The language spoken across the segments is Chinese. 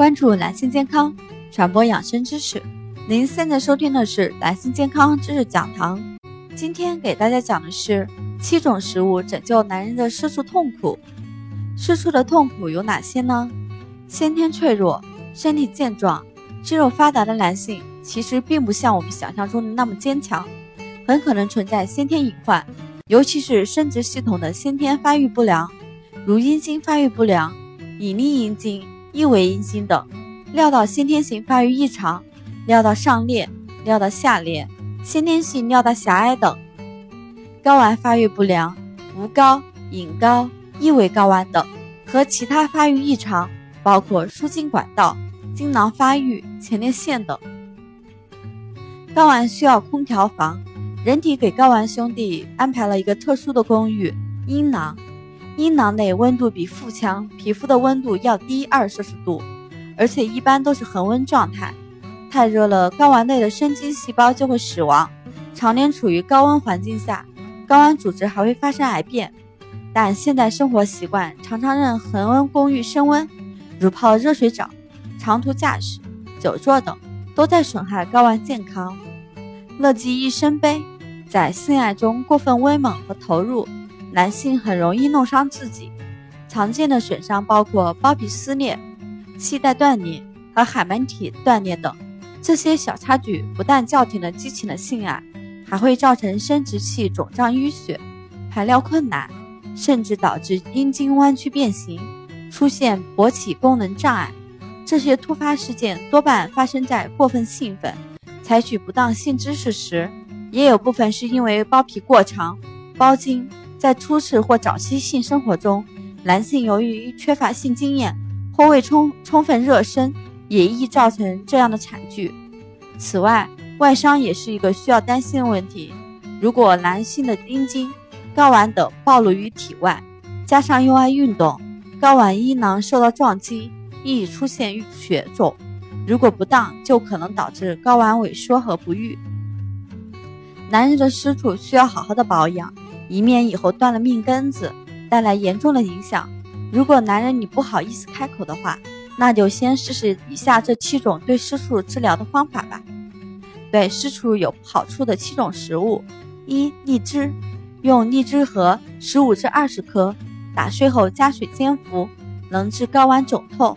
关注男性健康，传播养生知识。您现在收听的是男性健康知识讲堂。今天给大家讲的是七种食物拯救男人的吃醋痛苦。吃醋的痛苦有哪些呢？先天脆弱、身体健壮、肌肉发达的男性，其实并不像我们想象中的那么坚强，很可能存在先天隐患，尤其是生殖系统的先天发育不良，如阴茎发育不良、隐匿阴茎。异位阴茎等，尿道先天性发育异常，尿道上裂、尿道下裂、先天性尿道狭隘等，睾丸发育不良、无睾、隐睾、异位睾丸等，和其他发育异常，包括输精管道、精囊发育、前列腺等。睾丸需要空调房，人体给睾丸兄弟安排了一个特殊的公寓——阴囊。阴囊内温度比腹腔皮肤的温度要低二摄氏度，而且一般都是恒温状态。太热了，睾丸内的生精细胞就会死亡。常年处于高温环境下，睾丸组织还会发生癌变。但现代生活习惯常常让恒温公寓升温，如泡热水澡、长途驾驶、久坐等，都在损害睾丸健康。乐极一生悲，在性爱中过分威猛和投入。男性很容易弄伤自己，常见的损伤包括包皮撕裂、系带断裂和海绵体断裂等。这些小插曲不但叫停了激情的性爱，还会造成生殖器肿胀淤血、排尿困难，甚至导致阴茎弯曲变形，出现勃起功能障碍。这些突发事件多半发生在过分兴奋、采取不当性姿势时，也有部分是因为包皮过长、包茎。在初次或早期性生活中，男性由于缺乏性经验或未充充分热身，也易造成这样的惨剧。此外，外伤也是一个需要担心的问题。如果男性的阴茎、睾丸等暴露于体外，加上又爱运动，睾丸阴囊受到撞击，易出现血肿。如果不当，就可能导致睾丸萎缩和不育。男人的私处需要好好的保养。以免以后断了命根子，带来严重的影响。如果男人你不好意思开口的话，那就先试试以下这七种对湿处治疗的方法吧。对湿处有好处的七种食物：一、荔枝，用荔枝核十五至二十颗，打碎后加水煎服，能治睾丸肿痛。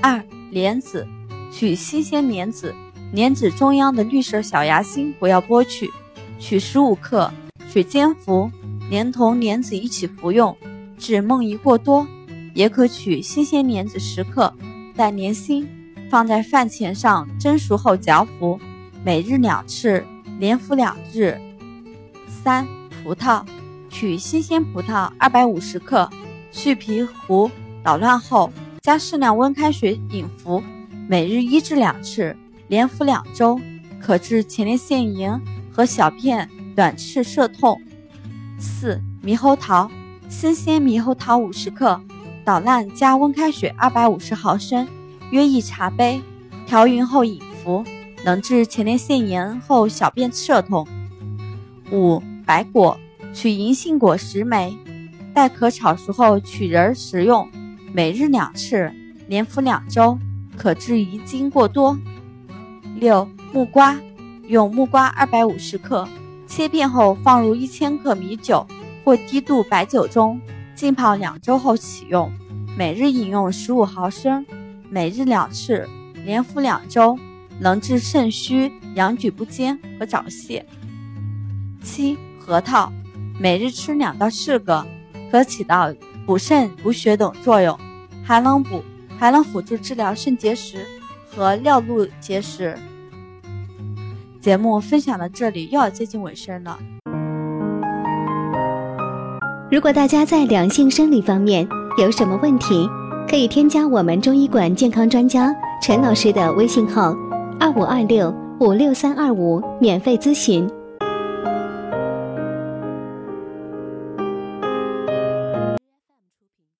二、莲子，取新鲜莲子，莲子中央的绿色小芽心不要剥去，取十五克。水煎服，连同莲子一起服用，治梦遗过多。也可取新鲜莲子十克，带莲心，放在饭前上蒸熟后嚼服，每日两次，连服两日。三、葡萄，取新鲜葡萄二百五十克，去皮核，捣乱后加适量温开水饮服，每日一至两次，连服两周，可治前列腺炎和小便。短赤涩痛。四、猕猴桃，新鲜猕猴桃五十克，捣烂加温开水二百五十毫升，约一茶杯，调匀后饮服，能治前列腺炎后小便涩痛。五、白果，取银杏果十枚，待可炒熟后取仁食用，每日两次，连服两周，可治遗精过多。六、木瓜，用木瓜二百五十克。切片后放入一千克米酒或低度白酒中浸泡两周后启用，每日饮用十五毫升，每日两次，连服两周，能治肾虚、阳举不坚和早泄。七、核桃，每日吃两到四个，可起到补肾补血等作用，还能补，还能辅助治疗肾结石和尿路结石。节目分享到这里又要接近尾声了。如果大家在两性生理方面有什么问题，可以添加我们中医馆健康专家陈老师的微信号：二五二六五六三二五，免费咨询。